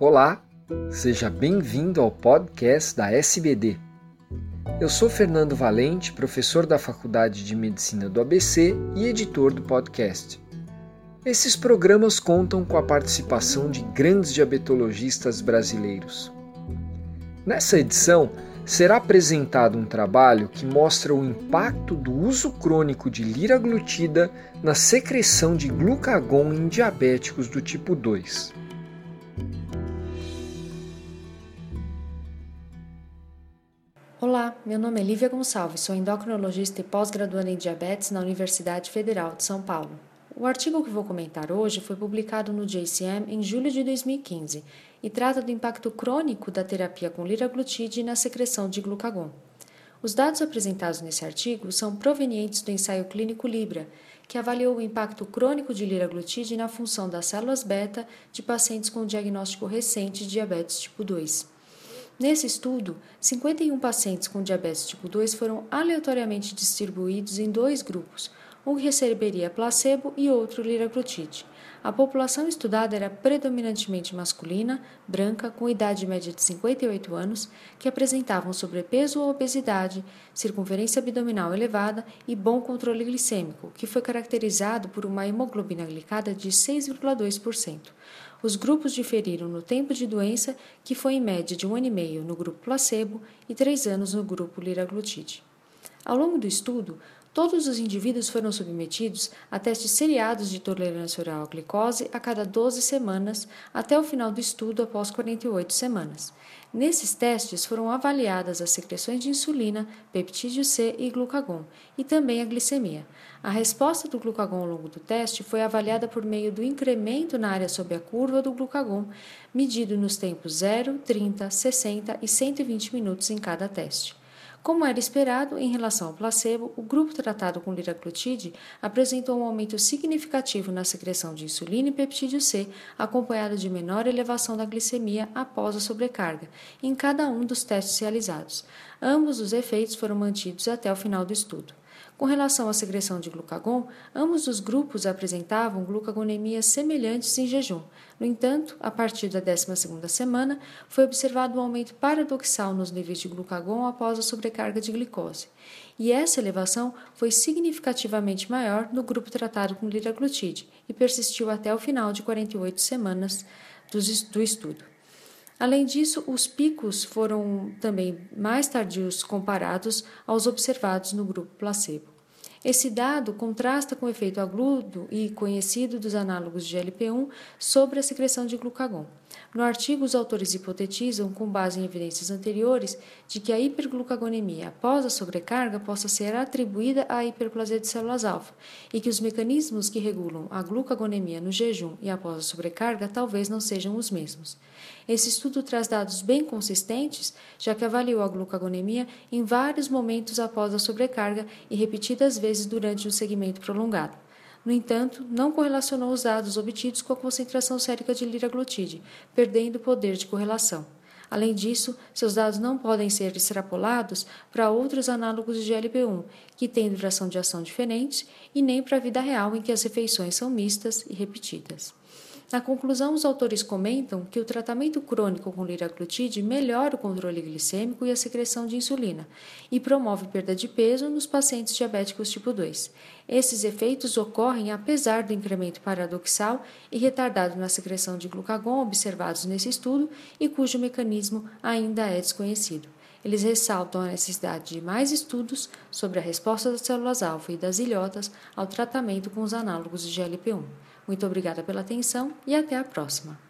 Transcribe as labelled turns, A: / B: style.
A: Olá, seja bem-vindo ao podcast da SBD. Eu sou Fernando Valente, professor da Faculdade de Medicina do ABC e editor do podcast. Esses programas contam com a participação de grandes diabetologistas brasileiros. Nessa edição, será apresentado um trabalho que mostra o impacto do uso crônico de liraglutida na secreção de glucagon em diabéticos do tipo 2.
B: Olá, meu nome é Lívia Gonçalves, sou endocrinologista e pós-graduanda em diabetes na Universidade Federal de São Paulo. O artigo que vou comentar hoje foi publicado no JCM em julho de 2015 e trata do impacto crônico da terapia com liraglutide na secreção de glucagon. Os dados apresentados nesse artigo são provenientes do ensaio clínico Libra, que avaliou o impacto crônico de liraglutide na função das células beta de pacientes com diagnóstico recente de diabetes tipo 2. Nesse estudo, 51 pacientes com diabetes tipo 2 foram aleatoriamente distribuídos em dois grupos, um receberia placebo e outro liraglutide. A população estudada era predominantemente masculina, branca, com idade média de 58 anos, que apresentavam sobrepeso ou obesidade, circunferência abdominal elevada e bom controle glicêmico, que foi caracterizado por uma hemoglobina glicada de 6,2%. Os grupos diferiram no tempo de doença, que foi em média de um ano e meio no grupo placebo e três anos no grupo liraglutide. Ao longo do estudo, Todos os indivíduos foram submetidos a testes seriados de tolerância oral à glicose a cada 12 semanas até o final do estudo após 48 semanas. Nesses testes foram avaliadas as secreções de insulina, peptídeo C e glucagon, e também a glicemia. A resposta do glucagon ao longo do teste foi avaliada por meio do incremento na área sob a curva do glucagon, medido nos tempos 0, 30, 60 e 120 minutos em cada teste. Como era esperado, em relação ao placebo, o grupo tratado com liraglutide apresentou um aumento significativo na secreção de insulina e peptídeo C, acompanhado de menor elevação da glicemia após a sobrecarga, em cada um dos testes realizados. Ambos os efeitos foram mantidos até o final do estudo. Com relação à secreção de glucagon, ambos os grupos apresentavam glucagonemias semelhantes em jejum. No entanto, a partir da 12ª semana, foi observado um aumento paradoxal nos níveis de glucagon após a sobrecarga de glicose. E essa elevação foi significativamente maior no grupo tratado com liraglutide e persistiu até o final de 48 semanas do estudo. Além disso, os picos foram também mais tardios comparados aos observados no grupo placebo. Esse dado contrasta com o efeito agudo e conhecido dos análogos de GLP-1 sobre a secreção de glucagon. No artigo, os autores hipotetizam, com base em evidências anteriores, de que a hiperglucagonemia após a sobrecarga possa ser atribuída à hiperplasia de células-alfa e que os mecanismos que regulam a glucagonemia no jejum e após a sobrecarga talvez não sejam os mesmos. Esse estudo traz dados bem consistentes, já que avaliou a glucagonemia em vários momentos após a sobrecarga e repetidas vezes durante um segmento prolongado. No entanto, não correlacionou os dados obtidos com a concentração sérica de liraglutide, perdendo o poder de correlação. Além disso, seus dados não podem ser extrapolados para outros análogos de GLP-1, que têm duração de ação diferentes, e nem para a vida real em que as refeições são mistas e repetidas. Na conclusão, os autores comentam que o tratamento crônico com liraglutide melhora o controle glicêmico e a secreção de insulina e promove perda de peso nos pacientes diabéticos tipo 2. Esses efeitos ocorrem apesar do incremento paradoxal e retardado na secreção de glucagon observados nesse estudo e cujo mecanismo ainda é desconhecido. Eles ressaltam a necessidade de mais estudos sobre a resposta das células-alvo e das ilhotas ao tratamento com os análogos de GLP-1. Muito obrigada pela atenção e até a próxima.